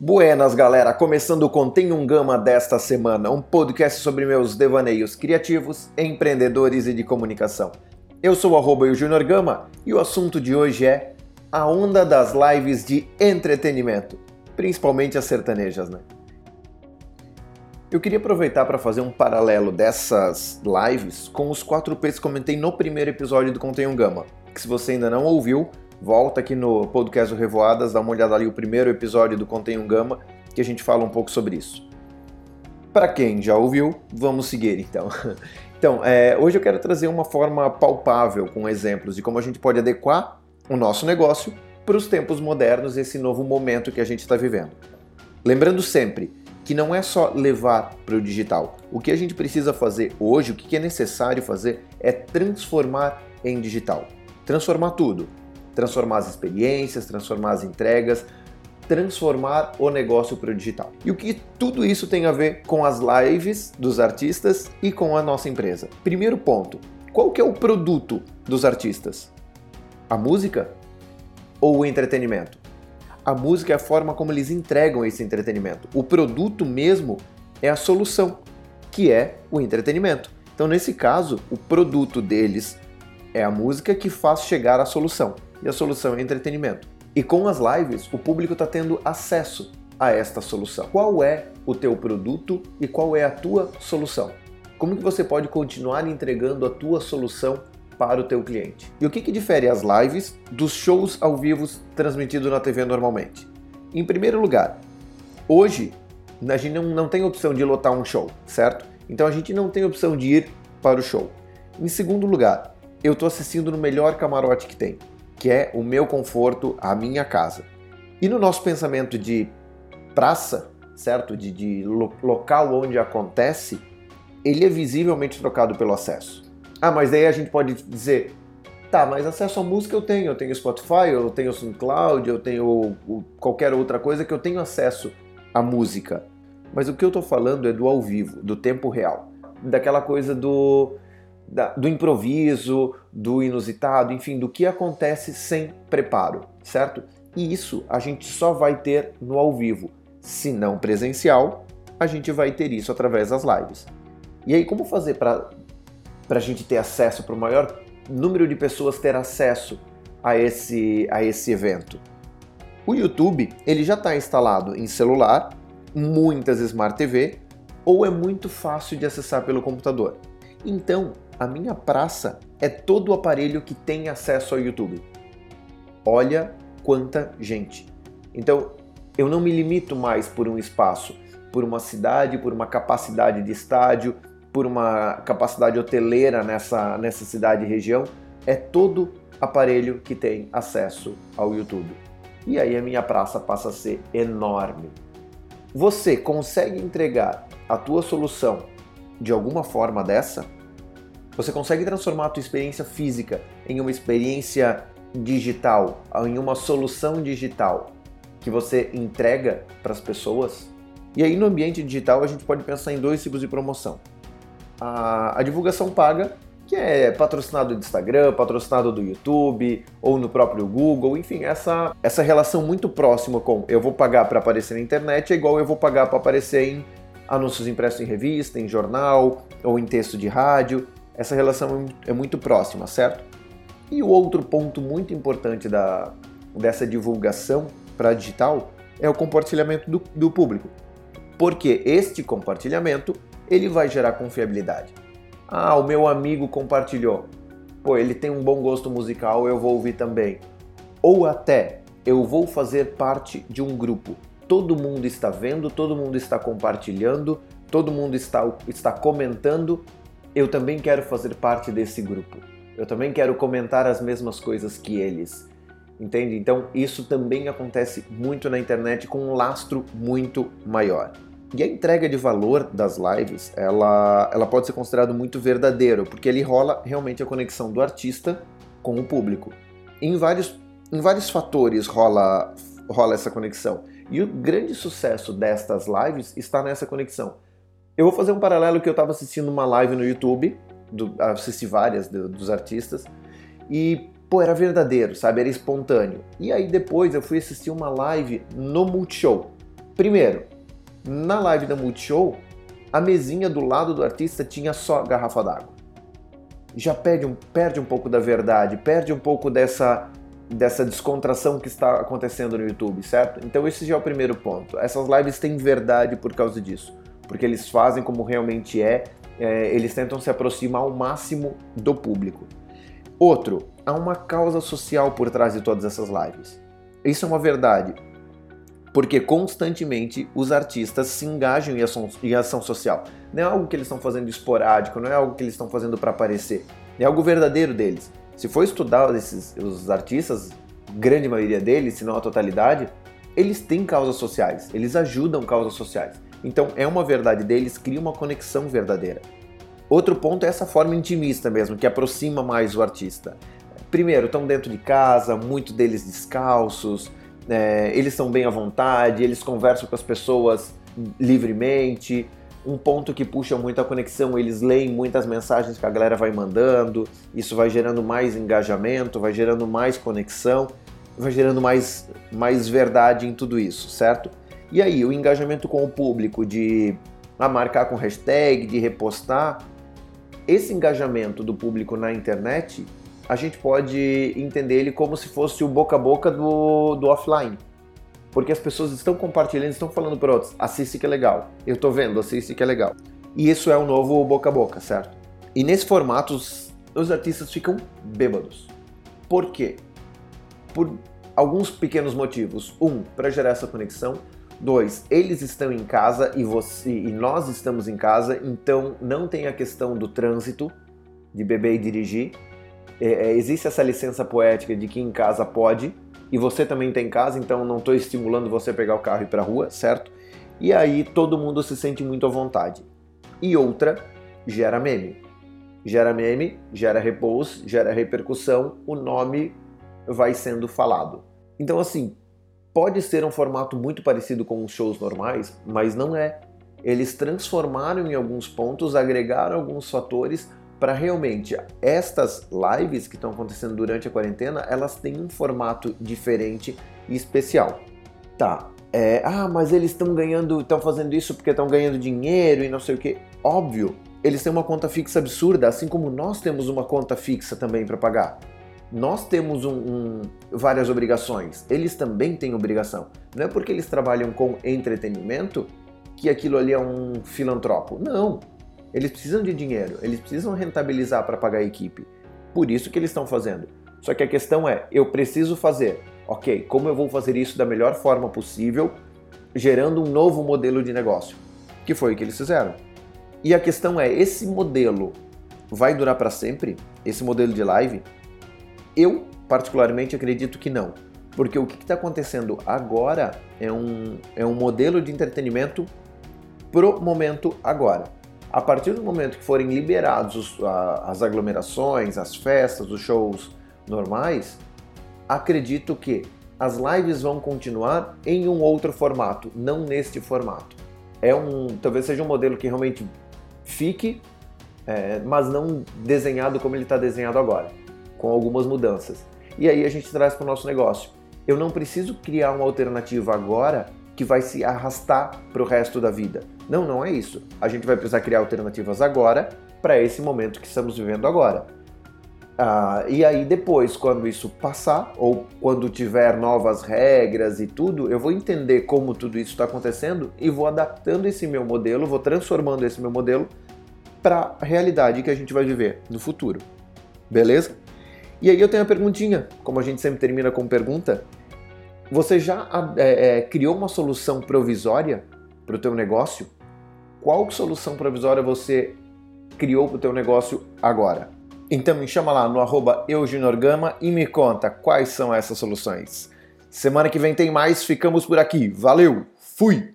Buenas, galera! Começando o Contém um Gama desta semana, um podcast sobre meus devaneios criativos, empreendedores e de comunicação. Eu sou o Junior Gama e o assunto de hoje é a onda das lives de entretenimento, principalmente as sertanejas, né? Eu queria aproveitar para fazer um paralelo dessas lives com os 4 P's que comentei no primeiro episódio do Contém um Gama, que se você ainda não ouviu, volta aqui no podcast do Revoadas, dá uma olhada ali o primeiro episódio do Contém um Gama, que a gente fala um pouco sobre isso. Para quem já ouviu, vamos seguir então. Então, é, hoje eu quero trazer uma forma palpável, com exemplos de como a gente pode adequar o nosso negócio para os tempos modernos, esse novo momento que a gente está vivendo. Lembrando sempre que não é só levar para o digital. O que a gente precisa fazer hoje, o que é necessário fazer, é transformar em digital. Transformar tudo transformar as experiências, transformar as entregas, transformar o negócio para o digital. E o que tudo isso tem a ver com as lives dos artistas e com a nossa empresa? Primeiro ponto, qual que é o produto dos artistas? A música ou o entretenimento? A música é a forma como eles entregam esse entretenimento. O produto mesmo é a solução, que é o entretenimento. Então, nesse caso, o produto deles é a música que faz chegar à solução e a solução é entretenimento. E com as lives, o público está tendo acesso a esta solução. Qual é o teu produto e qual é a tua solução? Como que você pode continuar entregando a tua solução para o teu cliente? E o que, que difere as lives dos shows ao vivo transmitidos na TV normalmente? Em primeiro lugar, hoje a gente não, não tem opção de lotar um show, certo? Então a gente não tem opção de ir para o show. Em segundo lugar, eu estou assistindo no melhor camarote que tem que é o meu conforto, a minha casa. E no nosso pensamento de praça, certo? De, de lo local onde acontece, ele é visivelmente trocado pelo acesso. Ah, mas daí a gente pode dizer, tá, mas acesso à música eu tenho, eu tenho Spotify, eu tenho SoundCloud, eu tenho qualquer outra coisa que eu tenho acesso à música. Mas o que eu estou falando é do ao vivo, do tempo real, daquela coisa do da, do improviso, do inusitado, enfim, do que acontece sem preparo, certo? E isso a gente só vai ter no ao vivo. Se não presencial, a gente vai ter isso através das lives. E aí, como fazer para a gente ter acesso, para o maior número de pessoas ter acesso a esse, a esse evento? O YouTube ele já está instalado em celular, muitas Smart TV, ou é muito fácil de acessar pelo computador. Então, a minha praça é todo o aparelho que tem acesso ao YouTube. Olha quanta gente. Então, eu não me limito mais por um espaço, por uma cidade, por uma capacidade de estádio, por uma capacidade hoteleira nessa, nessa cidade e região. É todo aparelho que tem acesso ao YouTube. E aí a minha praça passa a ser enorme. Você consegue entregar a tua solução de alguma forma dessa? Você consegue transformar a tua experiência física em uma experiência digital, em uma solução digital que você entrega para as pessoas? E aí no ambiente digital a gente pode pensar em dois tipos de promoção. A, a divulgação paga, que é patrocinado do Instagram, patrocinado do YouTube ou no próprio Google, enfim, essa, essa relação muito próxima com eu vou pagar para aparecer na internet é igual eu vou pagar para aparecer em anúncios impressos em revista, em jornal ou em texto de rádio essa relação é muito próxima, certo? E o outro ponto muito importante da, dessa divulgação para digital é o compartilhamento do, do público. Porque este compartilhamento ele vai gerar confiabilidade. Ah, o meu amigo compartilhou. Pô, ele tem um bom gosto musical, eu vou ouvir também. Ou até, eu vou fazer parte de um grupo. Todo mundo está vendo, todo mundo está compartilhando, todo mundo está, está comentando eu também quero fazer parte desse grupo. Eu também quero comentar as mesmas coisas que eles. Entende? Então, isso também acontece muito na internet com um lastro muito maior. E a entrega de valor das lives, ela, ela pode ser considerada muito verdadeiro, porque ele rola realmente a conexão do artista com o público. Em vários, em vários fatores rola, rola essa conexão. E o grande sucesso destas lives está nessa conexão. Eu vou fazer um paralelo que eu estava assistindo uma live no YouTube, do, assisti várias do, dos artistas, e pô, era verdadeiro, sabe? Era espontâneo. E aí depois eu fui assistir uma live no Multishow. Primeiro, na live da Multishow, a mesinha do lado do artista tinha só garrafa d'água. Já perde um, perde um pouco da verdade, perde um pouco dessa, dessa descontração que está acontecendo no YouTube, certo? Então esse já é o primeiro ponto. Essas lives têm verdade por causa disso, porque eles fazem como realmente é, é eles tentam se aproximar ao máximo do público. Outro, há uma causa social por trás de todas essas lives. Isso é uma verdade, porque constantemente os artistas se engajam em ação, em ação social. Não é algo que eles estão fazendo esporádico, não é algo que eles estão fazendo para aparecer, é algo verdadeiro deles. Se for estudar esses, os artistas, grande maioria deles, se não a totalidade, eles têm causas sociais, eles ajudam causas sociais. Então é uma verdade deles, cria uma conexão verdadeira. Outro ponto é essa forma intimista mesmo, que aproxima mais o artista. Primeiro, estão dentro de casa, muitos deles descalços, é, eles são bem à vontade, eles conversam com as pessoas livremente. Um ponto que puxa muito a conexão, eles leem muitas mensagens que a galera vai mandando, isso vai gerando mais engajamento, vai gerando mais conexão, vai gerando mais, mais verdade em tudo isso, certo? E aí, o engajamento com o público de marcar com hashtag, de repostar, esse engajamento do público na internet, a gente pode entender ele como se fosse o boca a boca do, do offline. Porque as pessoas estão compartilhando, estão falando para outros, assiste que é legal. Eu estou vendo, assiste que é legal. E isso é o novo boca a boca, certo? E nesse formato, os, os artistas ficam bêbados. Por quê? Por alguns pequenos motivos. Um, para gerar essa conexão. Dois, eles estão em casa e você e nós estamos em casa, então não tem a questão do trânsito de beber e dirigir. É, é, existe essa licença poética de que em casa pode e você também tem casa, então não estou estimulando você a pegar o carro e ir para a rua, certo? E aí todo mundo se sente muito à vontade. E outra, gera meme. Gera meme, gera repouso, gera repercussão, o nome vai sendo falado. Então assim, Pode ser um formato muito parecido com os shows normais, mas não é. Eles transformaram em alguns pontos, agregaram alguns fatores para realmente estas lives que estão acontecendo durante a quarentena, elas têm um formato diferente e especial. Tá, é, ah, mas eles estão ganhando, estão fazendo isso porque estão ganhando dinheiro e não sei o que. Óbvio, eles têm uma conta fixa absurda, assim como nós temos uma conta fixa também para pagar. Nós temos um, um, várias obrigações, eles também têm obrigação. Não é porque eles trabalham com entretenimento que aquilo ali é um filantropo. Não. Eles precisam de dinheiro, eles precisam rentabilizar para pagar a equipe. Por isso que eles estão fazendo. Só que a questão é, eu preciso fazer. Ok, como eu vou fazer isso da melhor forma possível, gerando um novo modelo de negócio? Que foi o que eles fizeram. E a questão é, esse modelo vai durar para sempre? Esse modelo de live? Eu, particularmente, acredito que não. Porque o que está acontecendo agora é um, é um modelo de entretenimento pro momento agora. A partir do momento que forem liberados os, a, as aglomerações, as festas, os shows normais, acredito que as lives vão continuar em um outro formato, não neste formato. É um, talvez seja um modelo que realmente fique, é, mas não desenhado como ele está desenhado agora com algumas mudanças. E aí a gente traz para o nosso negócio. Eu não preciso criar uma alternativa agora que vai se arrastar para o resto da vida. Não, não é isso. A gente vai precisar criar alternativas agora para esse momento que estamos vivendo agora. Ah, e aí depois, quando isso passar, ou quando tiver novas regras e tudo, eu vou entender como tudo isso está acontecendo e vou adaptando esse meu modelo, vou transformando esse meu modelo para a realidade que a gente vai viver no futuro. Beleza? E aí eu tenho a perguntinha, como a gente sempre termina com pergunta. Você já é, é, criou uma solução provisória para o teu negócio? Qual solução provisória você criou para o teu negócio agora? Então me chama lá no arroba eugeniorgama e me conta quais são essas soluções. Semana que vem tem mais, ficamos por aqui. Valeu, fui!